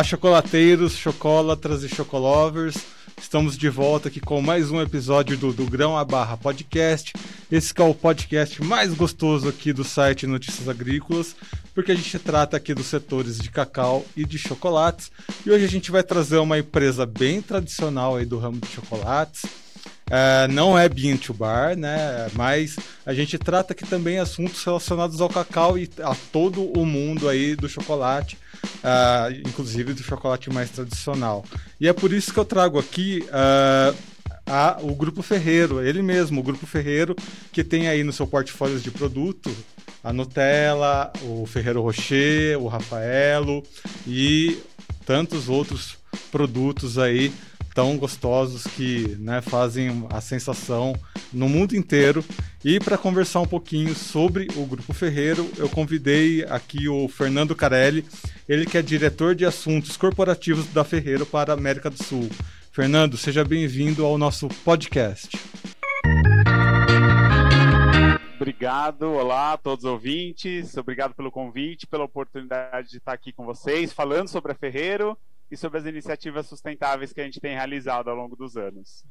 Olá, chocolateiros, chocolatras e chocolovers. Estamos de volta aqui com mais um episódio do, do Grão a Barra Podcast. Esse é o podcast mais gostoso aqui do site Notícias Agrícolas, porque a gente trata aqui dos setores de cacau e de chocolates. E hoje a gente vai trazer uma empresa bem tradicional aí do ramo de chocolates. É, não é bean to bar, né? Mas a gente trata aqui também assuntos relacionados ao cacau e a todo o mundo aí do chocolate uh, inclusive do chocolate mais tradicional. E é por isso que eu trago aqui uh, a, o Grupo Ferreiro, ele mesmo, o Grupo Ferreiro, que tem aí no seu portfólio de produto a Nutella, o Ferreiro Rocher, o Rafaelo e tantos outros produtos aí tão gostosos que né, fazem a sensação no mundo inteiro. E para conversar um pouquinho sobre o Grupo Ferreiro, eu convidei aqui o Fernando Carelli, ele que é diretor de assuntos corporativos da Ferreiro para a América do Sul. Fernando, seja bem-vindo ao nosso podcast. Obrigado, olá a todos os ouvintes, obrigado pelo convite, pela oportunidade de estar aqui com vocês, falando sobre a Ferreiro e sobre as iniciativas sustentáveis que a gente tem realizado ao longo dos anos.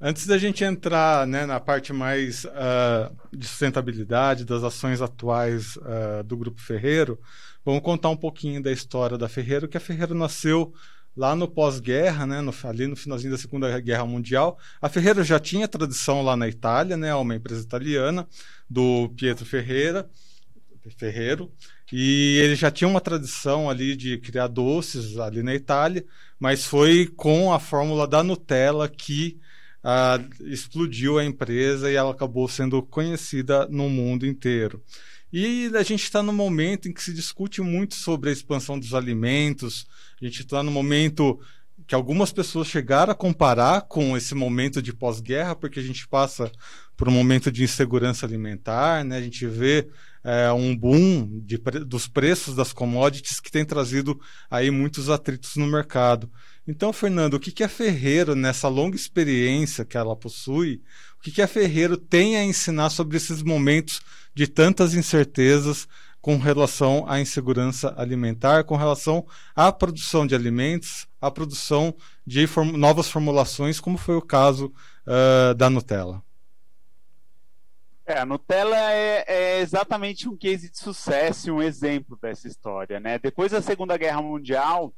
Antes da gente entrar né, na parte mais uh, de sustentabilidade, das ações atuais uh, do Grupo Ferreiro, vamos contar um pouquinho da história da Ferreiro, que a Ferreiro nasceu lá no pós-guerra, né, no, ali no finalzinho da Segunda Guerra Mundial. A Ferreiro já tinha tradição lá na Itália, né, uma empresa italiana, do Pietro Ferreira, Ferreiro, e ele já tinha uma tradição ali de criar doces ali na Itália, mas foi com a fórmula da Nutella que uh, explodiu a empresa e ela acabou sendo conhecida no mundo inteiro. E a gente está no momento em que se discute muito sobre a expansão dos alimentos, a gente está no momento que algumas pessoas chegaram a comparar com esse momento de pós-guerra, porque a gente passa por um momento de insegurança alimentar, né? a gente vê é, um boom de, dos preços das commodities que tem trazido aí muitos atritos no mercado. Então, Fernando, o que, que a Ferreiro, nessa longa experiência que ela possui, o que, que a Ferreiro tem a ensinar sobre esses momentos de tantas incertezas com relação à insegurança alimentar, com relação à produção de alimentos, à produção de form novas formulações, como foi o caso uh, da Nutella? É, a Nutella é, é, exatamente um case de sucesso, um exemplo dessa história, né? Depois da Segunda Guerra Mundial,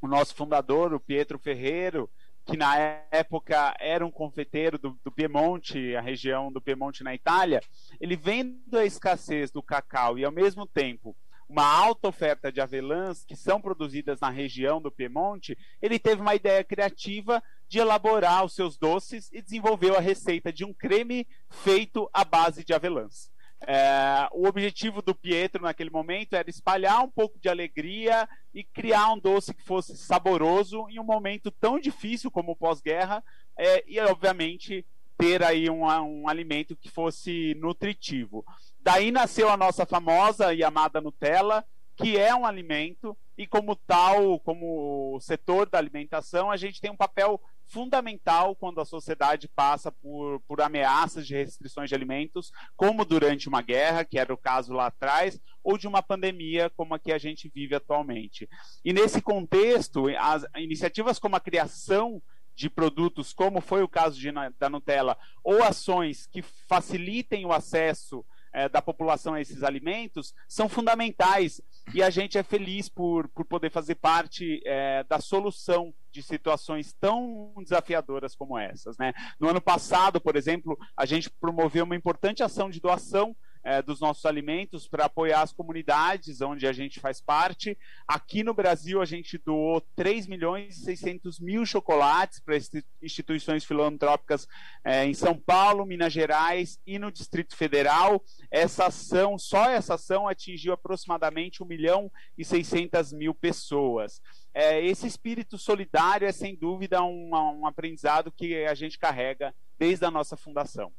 o nosso fundador, o Pietro Ferreiro, que na época era um confeiteiro do, do Piemonte, a região do Piemonte na Itália, ele vendo a escassez do cacau e ao mesmo tempo uma alta oferta de avelãs que são produzidas na região do Piemonte, ele teve uma ideia criativa de elaborar os seus doces e desenvolveu a receita de um creme feito à base de avelãs. É, o objetivo do Pietro naquele momento era espalhar um pouco de alegria e criar um doce que fosse saboroso em um momento tão difícil como o pós-guerra é, e, obviamente, ter aí um, um alimento que fosse nutritivo. Daí nasceu a nossa famosa e amada Nutella, que é um alimento e como tal, como setor da alimentação, a gente tem um papel fundamental quando a sociedade passa por, por ameaças de restrições de alimentos, como durante uma guerra, que era o caso lá atrás, ou de uma pandemia como a que a gente vive atualmente. E nesse contexto, as iniciativas como a criação de produtos, como foi o caso de, da Nutella, ou ações que facilitem o acesso é, da população a esses alimentos são fundamentais e a gente é feliz por, por poder fazer parte é, da solução de situações tão desafiadoras como essas. Né? No ano passado, por exemplo, a gente promoveu uma importante ação de doação é, dos nossos alimentos para apoiar as comunidades onde a gente faz parte. Aqui no Brasil, a gente doou 3 milhões e 600 mil chocolates para instituições filantrópicas é, em São Paulo, Minas Gerais e no Distrito Federal. Essa ação, só essa ação, atingiu aproximadamente 1 milhão e 600 mil pessoas. É, esse espírito solidário é, sem dúvida, um, um aprendizado que a gente carrega desde a nossa fundação.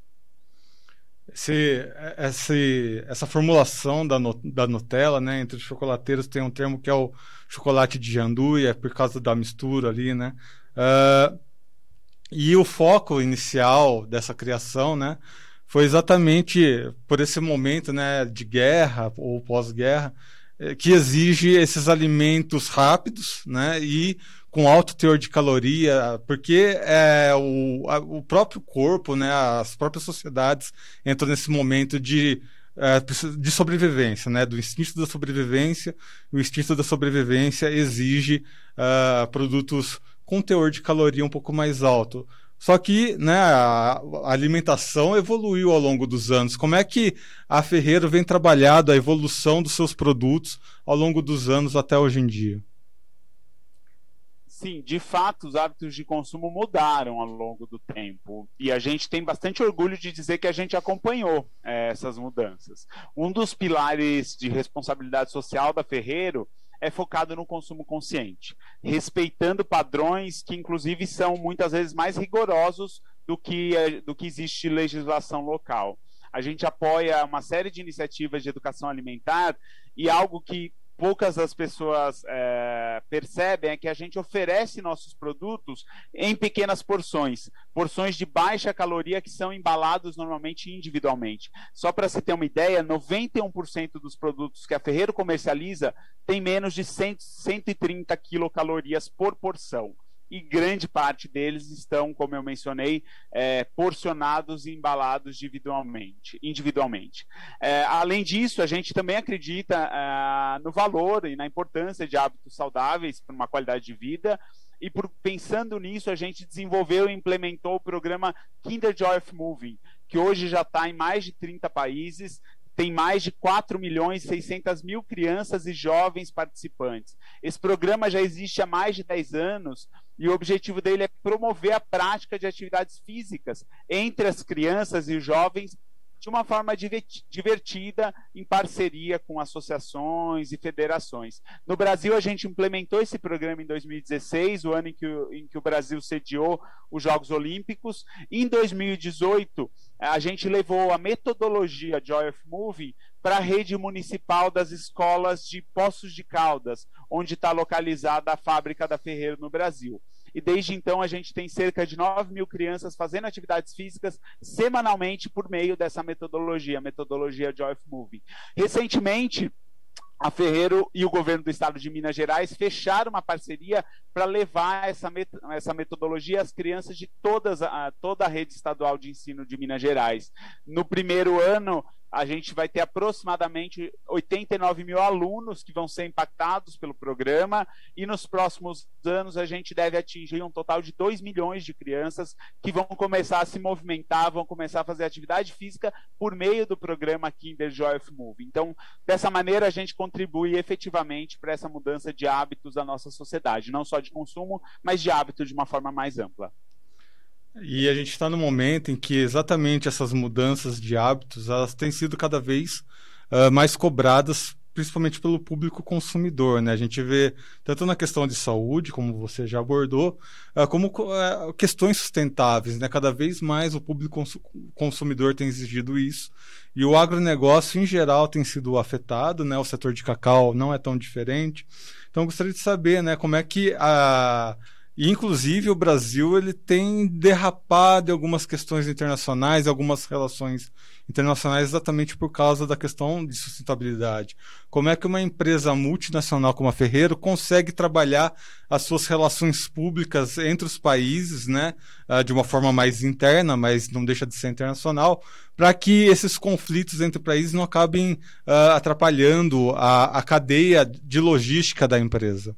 Esse, esse, essa formulação da, no, da Nutella, né, entre os chocolateiros tem um termo que é o chocolate de janduia, é por causa da mistura ali, né? Uh, e o foco inicial dessa criação, né, foi exatamente por esse momento, né, de guerra ou pós-guerra, que exige esses alimentos rápidos, né? E com alto teor de caloria, porque é, o, a, o próprio corpo, né, as próprias sociedades entram nesse momento de, é, de sobrevivência, né, do instinto da sobrevivência. O instinto da sobrevivência exige uh, produtos com teor de caloria um pouco mais alto. Só que né, a alimentação evoluiu ao longo dos anos. Como é que a Ferreiro vem trabalhando a evolução dos seus produtos ao longo dos anos até hoje em dia? Sim, de fato, os hábitos de consumo mudaram ao longo do tempo. E a gente tem bastante orgulho de dizer que a gente acompanhou é, essas mudanças. Um dos pilares de responsabilidade social da Ferreiro é focado no consumo consciente, respeitando padrões que, inclusive, são muitas vezes mais rigorosos do que, é, do que existe legislação local. A gente apoia uma série de iniciativas de educação alimentar e algo que poucas as pessoas é, percebem é que a gente oferece nossos produtos em pequenas porções, porções de baixa caloria que são embalados normalmente individualmente. Só para se ter uma ideia, 91% dos produtos que a Ferreiro comercializa tem menos de 100, 130 quilocalorias por porção e grande parte deles estão, como eu mencionei, é, porcionados e embalados individualmente. individualmente. É, além disso, a gente também acredita é, no valor e na importância de hábitos saudáveis para uma qualidade de vida. E por, pensando nisso, a gente desenvolveu e implementou o programa Kinder Joy of Moving, que hoje já está em mais de 30 países, tem mais de 4 milhões e 600 mil crianças e jovens participantes. Esse programa já existe há mais de 10 anos e o objetivo dele é promover a prática de atividades físicas entre as crianças e jovens de uma forma divertida, em parceria com associações e federações. No Brasil, a gente implementou esse programa em 2016, o ano em que o, em que o Brasil sediou os Jogos Olímpicos. Em 2018, a gente levou a metodologia Joy of Moving para a rede municipal das escolas de Poços de Caldas, onde está localizada a fábrica da Ferreira no Brasil e desde então a gente tem cerca de 9 mil crianças fazendo atividades físicas semanalmente por meio dessa metodologia, metodologia Joy of Moving. Recentemente, a Ferreiro e o governo do estado de Minas Gerais fecharam uma parceria para levar essa, met essa metodologia às crianças de todas a, toda a rede estadual de ensino de Minas Gerais. No primeiro ano, a gente vai ter aproximadamente 89 mil alunos que vão ser impactados pelo programa, e nos próximos anos a gente deve atingir um total de 2 milhões de crianças que vão começar a se movimentar, vão começar a fazer atividade física por meio do programa Kinder Joy of Move. Então, dessa maneira, a gente contribui efetivamente para essa mudança de hábitos da nossa sociedade, não só de consumo, mas de hábito de uma forma mais ampla. E a gente está no momento em que exatamente essas mudanças de hábitos elas têm sido cada vez uh, mais cobradas, principalmente pelo público consumidor. Né? A gente vê tanto na questão de saúde, como você já abordou, uh, como uh, questões sustentáveis. Né? Cada vez mais o público cons consumidor tem exigido isso. E o agronegócio, em geral, tem sido afetado. Né? O setor de cacau não é tão diferente. Então, gostaria de saber né, como é que a e, inclusive, o Brasil ele tem derrapado em algumas questões internacionais, algumas relações internacionais, exatamente por causa da questão de sustentabilidade. Como é que uma empresa multinacional como a Ferreiro consegue trabalhar as suas relações públicas entre os países, né, ah, de uma forma mais interna, mas não deixa de ser internacional, para que esses conflitos entre países não acabem uh, atrapalhando a, a cadeia de logística da empresa?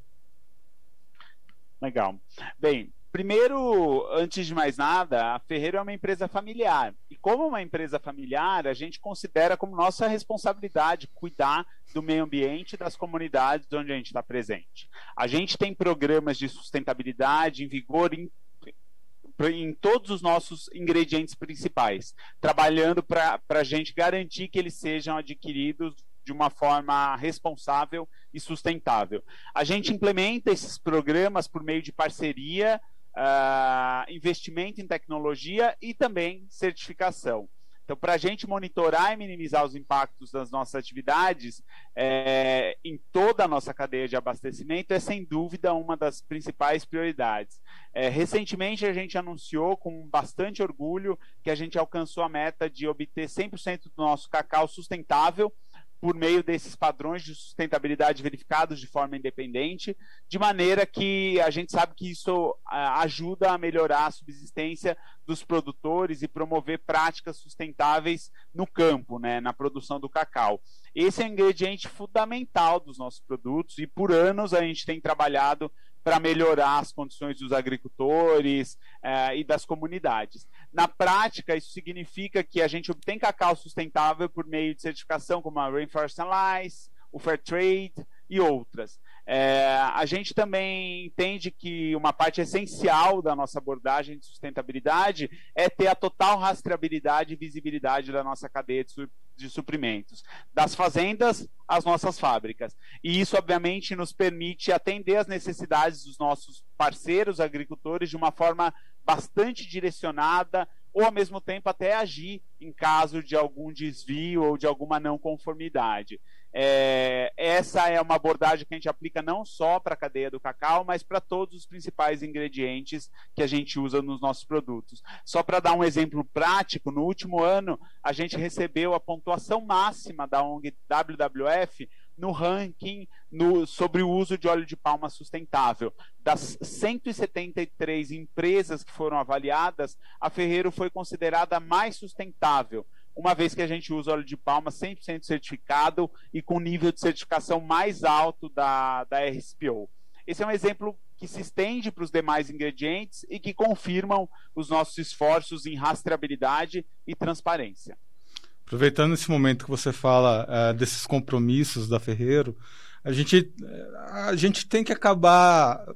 Legal. Bem, primeiro, antes de mais nada, a Ferreira é uma empresa familiar. E como uma empresa familiar, a gente considera como nossa responsabilidade cuidar do meio ambiente e das comunidades onde a gente está presente. A gente tem programas de sustentabilidade em vigor em em todos os nossos ingredientes principais, trabalhando para a gente garantir que eles sejam adquiridos de uma forma responsável e sustentável. A gente implementa esses programas por meio de parceria, uh, investimento em tecnologia e também certificação. Então, para a gente monitorar e minimizar os impactos das nossas atividades é, em toda a nossa cadeia de abastecimento é, sem dúvida, uma das principais prioridades. É, recentemente, a gente anunciou com bastante orgulho que a gente alcançou a meta de obter 100% do nosso cacau sustentável por meio desses padrões de sustentabilidade verificados de forma independente, de maneira que a gente sabe que isso ajuda a melhorar a subsistência dos produtores e promover práticas sustentáveis no campo, né, na produção do cacau. Esse é um ingrediente fundamental dos nossos produtos e por anos a gente tem trabalhado para melhorar as condições dos agricultores eh, e das comunidades. Na prática, isso significa que a gente obtém cacau sustentável por meio de certificação como a Rainforest Alliance, o Fair Trade e outras. É, a gente também entende que uma parte essencial da nossa abordagem de sustentabilidade é ter a total rastreabilidade e visibilidade da nossa cadeia de, su de suprimentos, das fazendas às nossas fábricas. E isso, obviamente, nos permite atender às necessidades dos nossos parceiros agricultores de uma forma bastante direcionada, ou ao mesmo tempo até agir em caso de algum desvio ou de alguma não conformidade. É, essa é uma abordagem que a gente aplica não só para a cadeia do cacau, mas para todos os principais ingredientes que a gente usa nos nossos produtos. Só para dar um exemplo prático, no último ano a gente recebeu a pontuação máxima da ONG WWF no ranking no, sobre o uso de óleo de palma sustentável. Das 173 empresas que foram avaliadas, a Ferreiro foi considerada mais sustentável uma vez que a gente usa óleo de palma 100% certificado e com nível de certificação mais alto da, da RSPO. Esse é um exemplo que se estende para os demais ingredientes e que confirmam os nossos esforços em rastreabilidade e transparência. Aproveitando esse momento que você fala uh, desses compromissos da Ferreiro, a gente, a gente tem que acabar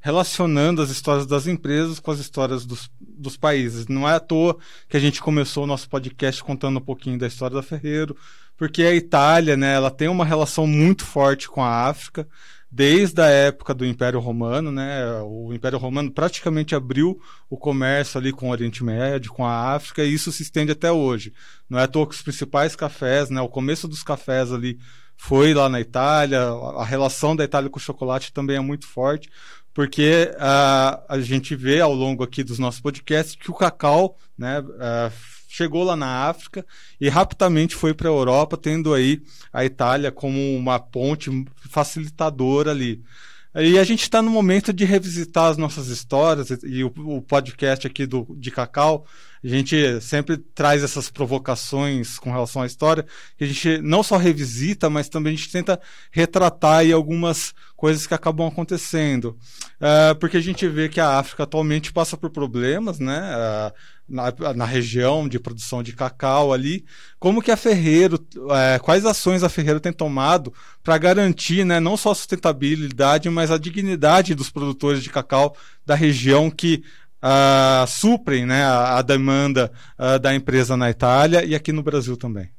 relacionando as histórias das empresas com as histórias dos, dos países. Não é à toa que a gente começou o nosso podcast contando um pouquinho da história da Ferreiro, porque a Itália, né, ela tem uma relação muito forte com a África, desde a época do Império Romano, né? O Império Romano praticamente abriu o comércio ali com o Oriente Médio, com a África, e isso se estende até hoje. Não é à toa que os principais cafés, né, o começo dos cafés ali foi lá na Itália, a relação da Itália com o chocolate também é muito forte, porque uh, a gente vê ao longo aqui dos nossos podcasts que o cacau né, uh, chegou lá na África e rapidamente foi para a Europa, tendo aí a Itália como uma ponte facilitadora ali. E a gente está no momento de revisitar as nossas histórias e o, o podcast aqui do, de Cacau a gente sempre traz essas provocações com relação à história, que a gente não só revisita, mas também a gente tenta retratar aí algumas coisas que acabam acontecendo. Uh, porque a gente vê que a África atualmente passa por problemas, né? Uh, na, na, região de produção de cacau ali. Como que a Ferreiro, é, quais ações a Ferreiro tem tomado para garantir né, não só a sustentabilidade, mas a dignidade dos produtores de cacau da região que uh, suprem né, a, a demanda uh, da empresa na Itália e aqui no Brasil também.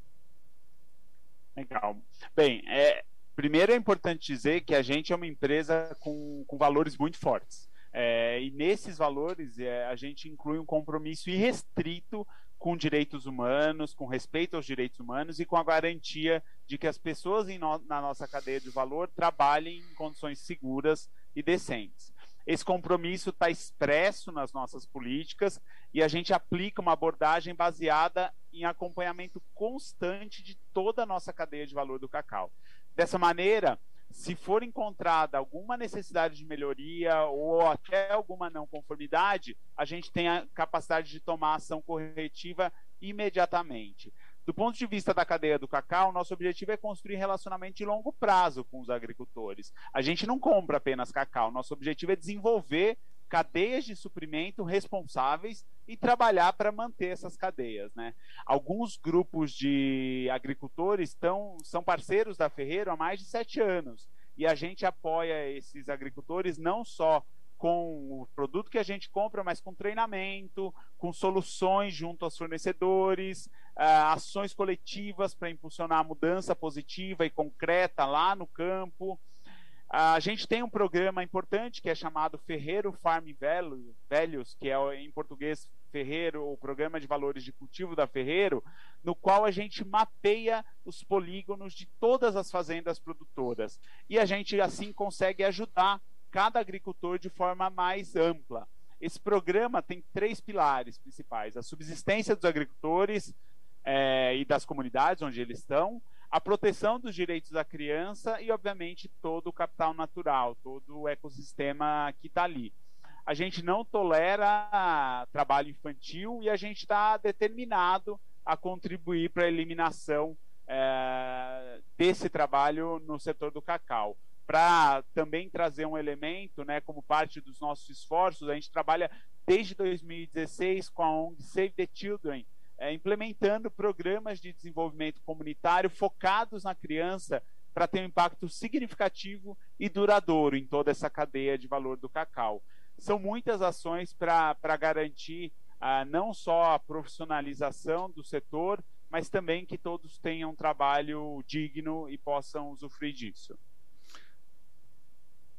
Legal. Bem, é, primeiro é importante dizer que a gente é uma empresa com, com valores muito fortes. É, e nesses valores é, a gente inclui um compromisso irrestrito com direitos humanos, com respeito aos direitos humanos e com a garantia de que as pessoas no, na nossa cadeia de valor trabalhem em condições seguras e decentes. Esse compromisso está expresso nas nossas políticas e a gente aplica uma abordagem baseada em acompanhamento constante de toda a nossa cadeia de valor do cacau. Dessa maneira, se for encontrada alguma necessidade de melhoria ou até alguma não conformidade, a gente tem a capacidade de tomar ação corretiva imediatamente. Do ponto de vista da cadeia do cacau, nosso objetivo é construir relacionamento de longo prazo com os agricultores. A gente não compra apenas cacau, nosso objetivo é desenvolver cadeias de suprimento responsáveis e trabalhar para manter essas cadeias. Né? Alguns grupos de agricultores estão, são parceiros da Ferreiro há mais de sete anos e a gente apoia esses agricultores não só com o produto que a gente compra, mas com treinamento, com soluções junto aos fornecedores, uh, ações coletivas para impulsionar a mudança positiva e concreta lá no campo. A gente tem um programa importante que é chamado Ferreiro Farm Velhos, que é em português Ferreiro, o programa de valores de cultivo da Ferreiro, no qual a gente mapeia os polígonos de todas as fazendas produtoras. E a gente assim consegue ajudar cada agricultor de forma mais ampla. Esse programa tem três pilares principais: a subsistência dos agricultores é, e das comunidades onde eles estão, a proteção dos direitos da criança e, obviamente, todo o capital natural, todo o ecossistema que está ali. A gente não tolera trabalho infantil e a gente está determinado a contribuir para a eliminação é, desse trabalho no setor do cacau. Para também trazer um elemento, né, como parte dos nossos esforços, a gente trabalha desde 2016 com a ONG Save the Children, é, implementando programas de desenvolvimento comunitário focados na criança para ter um impacto significativo e duradouro em toda essa cadeia de valor do cacau. São muitas ações para garantir ah, não só a profissionalização do setor, mas também que todos tenham um trabalho digno e possam usufruir disso.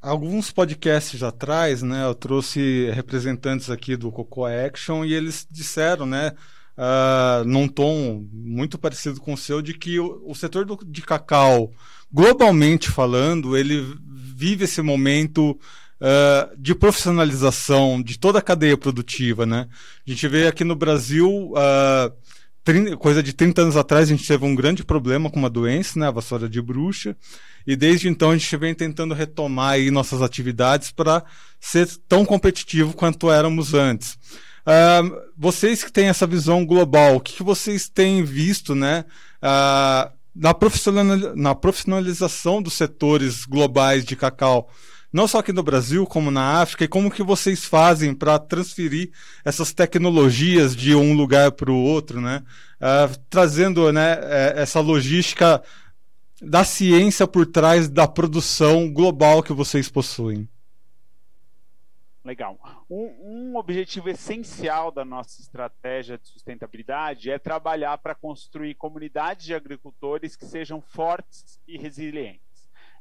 Alguns podcasts atrás, né, eu trouxe representantes aqui do Coco Action e eles disseram, né, uh, num tom muito parecido com o seu, de que o, o setor do, de cacau, globalmente falando, ele vive esse momento uh, de profissionalização de toda a cadeia produtiva, né? A gente vê aqui no Brasil, uh, 30, coisa de 30 anos atrás, a gente teve um grande problema com uma doença, né? A vassoura de bruxa. E desde então a gente vem tentando retomar aí nossas atividades para ser tão competitivo quanto éramos antes. Uh, vocês que têm essa visão global, o que, que vocês têm visto né, uh, na, profissional, na profissionalização dos setores globais de cacau? Não só aqui no Brasil, como na África, e como que vocês fazem para transferir essas tecnologias de um lugar para o outro, né? Uh, trazendo né, eh, essa logística da ciência por trás da produção global que vocês possuem. Legal. Um, um, objetivo essencial da nossa estratégia de sustentabilidade é trabalhar para construir comunidades de agricultores que sejam fortes e resilientes.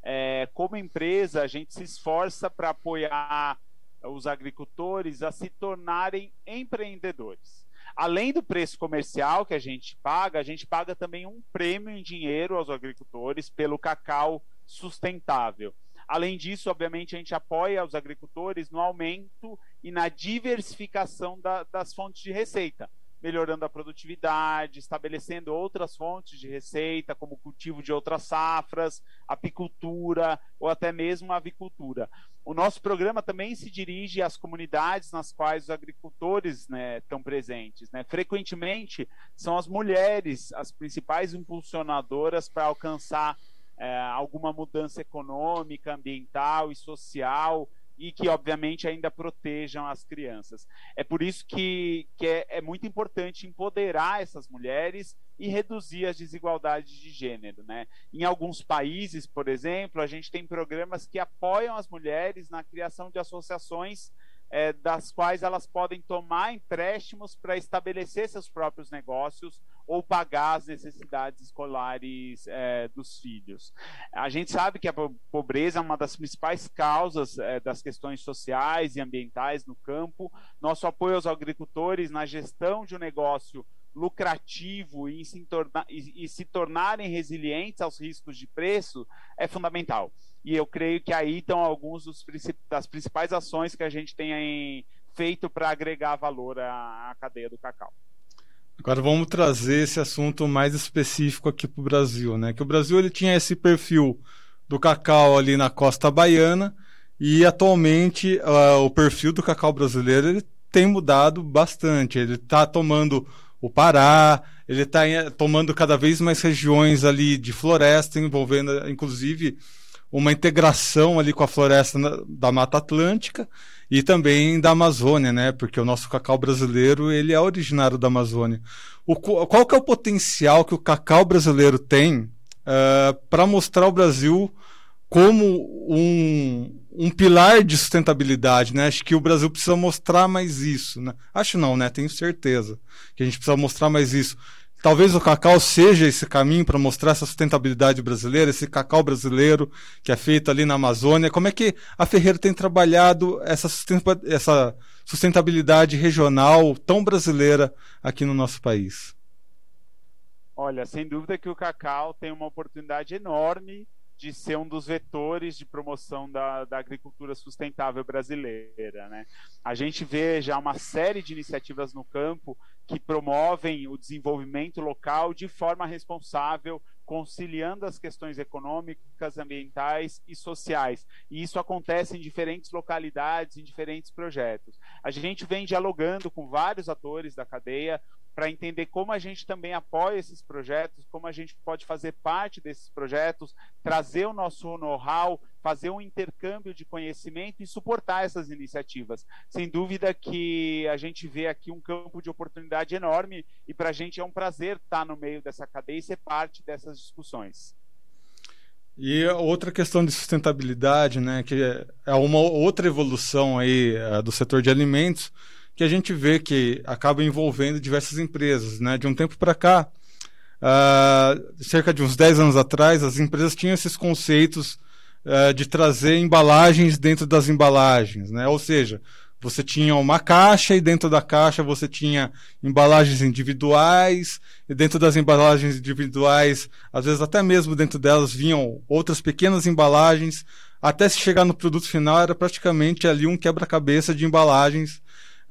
É, como empresa, a gente se esforça para apoiar os agricultores a se tornarem empreendedores. Além do preço comercial que a gente paga, a gente paga também um prêmio em dinheiro aos agricultores pelo cacau sustentável. Além disso, obviamente, a gente apoia os agricultores no aumento e na diversificação da, das fontes de receita, melhorando a produtividade, estabelecendo outras fontes de receita, como o cultivo de outras safras, apicultura ou até mesmo avicultura. O nosso programa também se dirige às comunidades nas quais os agricultores né, estão presentes. Né? Frequentemente, são as mulheres as principais impulsionadoras para alcançar é, alguma mudança econômica, ambiental e social e que, obviamente, ainda protejam as crianças. É por isso que, que é, é, muito importante empoderar essas mulheres e reduzir as desigualdades de gênero. Né? Em alguns países, por exemplo, a gente tem programas que apoiam as mulheres na criação de associações é, das quais elas podem tomar empréstimos para estabelecer seus próprios negócios ou pagar as necessidades escolares é, dos filhos. A gente sabe que a pobreza é uma das principais causas é, das questões sociais e ambientais no campo. Nosso apoio aos agricultores na gestão de um negócio lucrativo e se, torna, e, e se tornarem resilientes aos riscos de preço é fundamental. E eu creio que aí estão alguns dos, das principais ações que a gente tem feito para agregar valor à, à cadeia do cacau. Agora vamos trazer esse assunto mais específico aqui para o Brasil, né? Que o Brasil ele tinha esse perfil do cacau ali na costa baiana e atualmente uh, o perfil do cacau brasileiro ele tem mudado bastante. Ele está tomando o Pará, ele está tomando cada vez mais regiões ali de floresta, envolvendo inclusive uma integração ali com a floresta da Mata Atlântica e também da Amazônia, né? Porque o nosso cacau brasileiro ele é originário da Amazônia. O, qual que é o potencial que o cacau brasileiro tem uh, eh, para mostrar o Brasil como um, um pilar de sustentabilidade, né? Acho que o Brasil precisa mostrar mais isso, né? Acho não, né? Tenho certeza que a gente precisa mostrar mais isso. Talvez o cacau seja esse caminho para mostrar essa sustentabilidade brasileira, esse cacau brasileiro que é feito ali na Amazônia. Como é que a Ferreira tem trabalhado essa sustentabilidade regional tão brasileira aqui no nosso país? Olha, sem dúvida que o cacau tem uma oportunidade enorme de ser um dos vetores de promoção da, da agricultura sustentável brasileira. Né? A gente vê já uma série de iniciativas no campo que promovem o desenvolvimento local de forma responsável, conciliando as questões econômicas, ambientais e sociais. E isso acontece em diferentes localidades, em diferentes projetos. A gente vem dialogando com vários atores da cadeia para entender como a gente também apoia esses projetos, como a gente pode fazer parte desses projetos, trazer o nosso know-how, fazer um intercâmbio de conhecimento e suportar essas iniciativas. Sem dúvida que a gente vê aqui um campo de oportunidade enorme e para a gente é um prazer estar no meio dessa cadeia e ser parte dessas discussões. E outra questão de sustentabilidade, né, que é uma outra evolução aí uh, do setor de alimentos, que a gente vê que acaba envolvendo diversas empresas. Né? De um tempo para cá, uh, cerca de uns 10 anos atrás, as empresas tinham esses conceitos uh, de trazer embalagens dentro das embalagens. Né? Ou seja, você tinha uma caixa e dentro da caixa você tinha embalagens individuais, e dentro das embalagens individuais, às vezes até mesmo dentro delas vinham outras pequenas embalagens, até se chegar no produto final era praticamente ali um quebra-cabeça de embalagens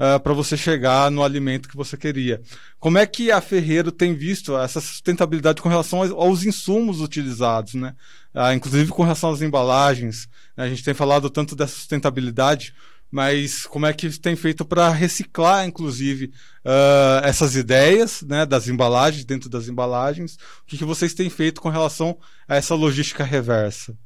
uh, para você chegar no alimento que você queria. Como é que a Ferreiro tem visto essa sustentabilidade com relação aos, aos insumos utilizados, né? Uh, inclusive com relação às embalagens. Né? A gente tem falado tanto dessa sustentabilidade, mas como é que tem feito para reciclar, inclusive, uh, essas ideias né, das embalagens, dentro das embalagens? O que, que vocês têm feito com relação a essa logística reversa?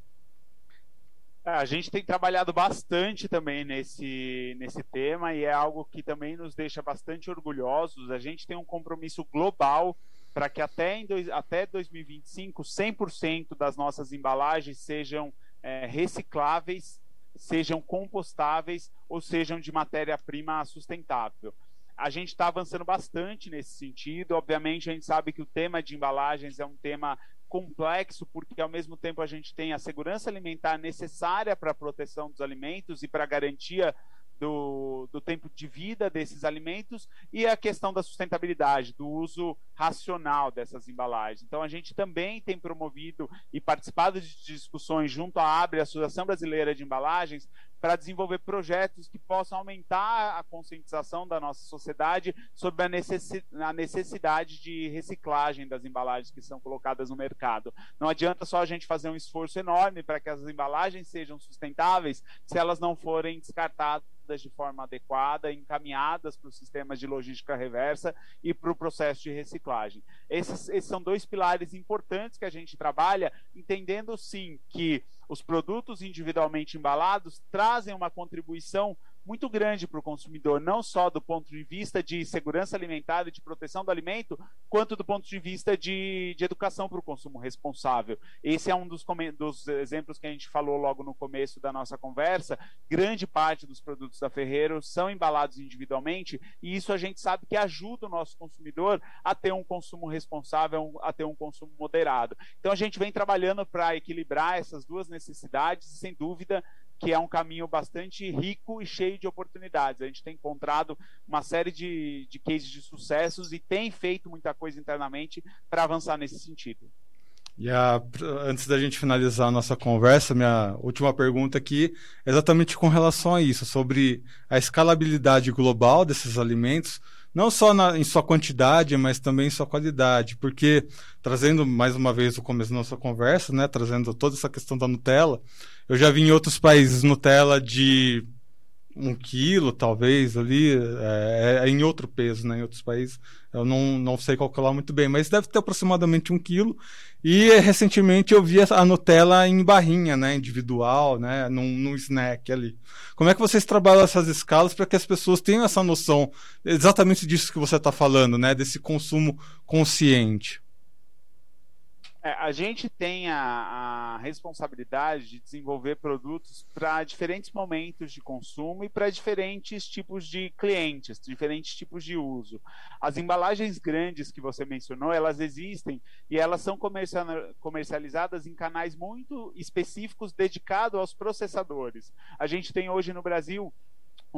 É, a gente tem trabalhado bastante também nesse, nesse tema e é algo que também nos deixa bastante orgulhosos. A gente tem um compromisso global para que até, em dois, até 2025 100% das nossas embalagens sejam é, recicláveis, sejam compostáveis ou sejam de matéria-prima sustentável. A gente está avançando bastante nesse sentido. Obviamente, a gente sabe que o tema de embalagens é um tema complexo, porque ao mesmo tempo a gente tem a segurança alimentar necessária para a proteção dos alimentos e para a garantia do, do tempo de vida desses alimentos e a questão da sustentabilidade, do uso racional dessas embalagens. Então, a gente também tem promovido e participado de discussões junto à ABRE, Associação Brasileira de Embalagens, para desenvolver projetos que possam aumentar a conscientização da nossa sociedade sobre a necessidade de reciclagem das embalagens que são colocadas no mercado. Não adianta só a gente fazer um esforço enorme para que as embalagens sejam sustentáveis se elas não forem descartadas de forma adequada, encaminhadas para os sistemas de logística reversa e para o processo de reciclagem. Esses, esses são dois pilares importantes que a gente trabalha, entendendo sim que os produtos individualmente embalados trazem uma contribuição muito grande para o consumidor, não só do ponto de vista de segurança alimentar e de proteção do alimento, quanto do ponto de vista de, de educação para o consumo responsável. Esse é um dos, dos, exemplos que a gente falou logo no começo da nossa conversa. Grande parte dos produtos da Ferreiro são embalados individualmente e isso a gente sabe que ajuda o nosso consumidor a ter um consumo responsável, a ter um consumo moderado. Então a gente vem trabalhando para equilibrar essas duas necessidades e, sem dúvida, que é um caminho bastante rico e cheio de oportunidades. A gente tem encontrado uma série de, de cases de sucessos e tem feito muita coisa internamente para avançar nesse sentido. E a, antes da gente finalizar a nossa conversa, minha última pergunta aqui é exatamente com relação a isso, sobre a escalabilidade global desses alimentos, não só na, em sua quantidade, mas também em sua qualidade, porque trazendo mais uma vez o começo da nossa conversa, né, trazendo toda essa questão da Nutella, eu já vi em outros países Nutella de um quilo, talvez, ali, é, é, em outro peso, né, em outros países. Eu não, não sei calcular muito bem, mas deve ter aproximadamente um quilo. E recentemente eu vi a Nutella em barrinha, né, individual, né, num, num snack ali. Como é que vocês trabalham essas escalas para que as pessoas tenham essa noção exatamente disso que você está falando, né, desse consumo consciente? É, a gente tem a, a, responsabilidade de desenvolver produtos para diferentes momentos de consumo e para diferentes tipos de clientes, diferentes tipos de uso. As embalagens grandes que você mencionou, elas existem e elas são comercializadas em canais muito específicos dedicados aos processadores. A gente tem hoje no Brasil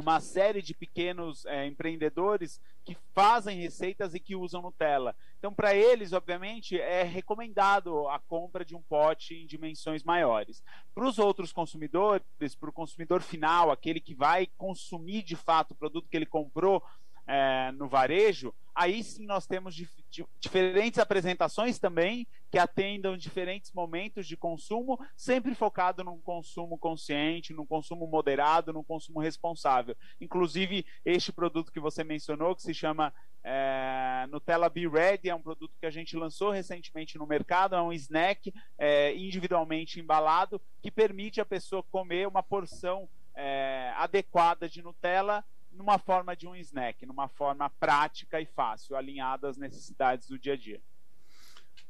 uma série de pequenos é, empreendedores que fazem receitas e que usam Nutella. Então, para eles, obviamente, é recomendado a compra de um pote em dimensões maiores. Para os outros consumidores, para o consumidor final, aquele que vai consumir de fato o produto que ele comprou, é, no varejo, aí sim nós temos dif diferentes apresentações também que atendam diferentes momentos de consumo, sempre focado num consumo consciente, num consumo moderado, num consumo responsável. Inclusive, este produto que você mencionou, que se chama é, Nutella Be Ready, é um produto que a gente lançou recentemente no mercado, é um snack é, individualmente embalado que permite a pessoa comer uma porção é, adequada de Nutella numa forma de um snack, numa forma prática e fácil, alinhada às necessidades do dia a dia.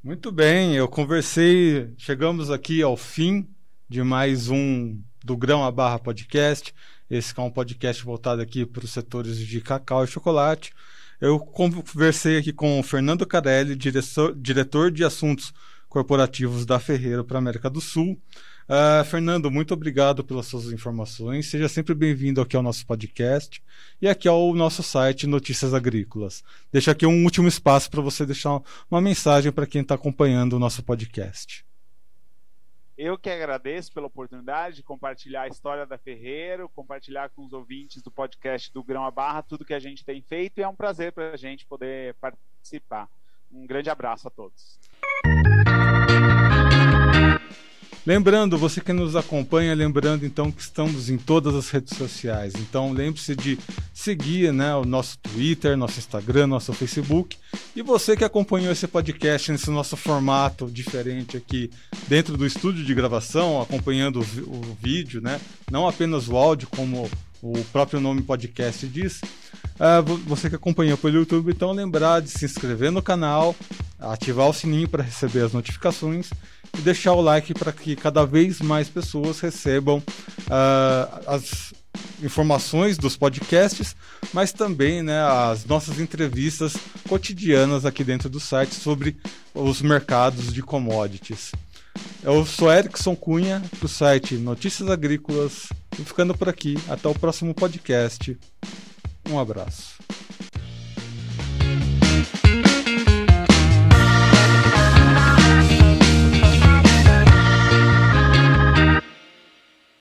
Muito bem, eu conversei, chegamos aqui ao fim de mais um do Grão a Barra Podcast. Esse é um podcast voltado aqui para os setores de cacau e chocolate. Eu conversei aqui com o Fernando Carelli, diretor, diretor de assuntos corporativos da Ferreira para a América do Sul. Uh, Fernando, muito obrigado pelas suas informações. Seja sempre bem-vindo aqui ao nosso podcast e aqui ao nosso site Notícias Agrícolas. Deixa aqui um último espaço para você deixar uma mensagem para quem está acompanhando o nosso podcast. Eu que agradeço pela oportunidade de compartilhar a história da Ferreiro, compartilhar com os ouvintes do podcast do Grão a Barra tudo que a gente tem feito e é um prazer para a gente poder participar. Um grande abraço a todos. Lembrando, você que nos acompanha, lembrando então que estamos em todas as redes sociais. Então lembre-se de seguir né, o nosso Twitter, nosso Instagram, nosso Facebook. E você que acompanhou esse podcast nesse nosso formato diferente aqui dentro do estúdio de gravação, acompanhando o, o vídeo, né? Não apenas o áudio, como o próprio nome podcast diz. Uh, você que acompanhou pelo YouTube, então lembrar de se inscrever no canal, ativar o sininho para receber as notificações e deixar o like para que cada vez mais pessoas recebam uh, as informações dos podcasts, mas também né, as nossas entrevistas cotidianas aqui dentro do site sobre os mercados de commodities. Eu sou Erickson Cunha, do site Notícias Agrícolas, e ficando por aqui. Até o próximo podcast. Um abraço.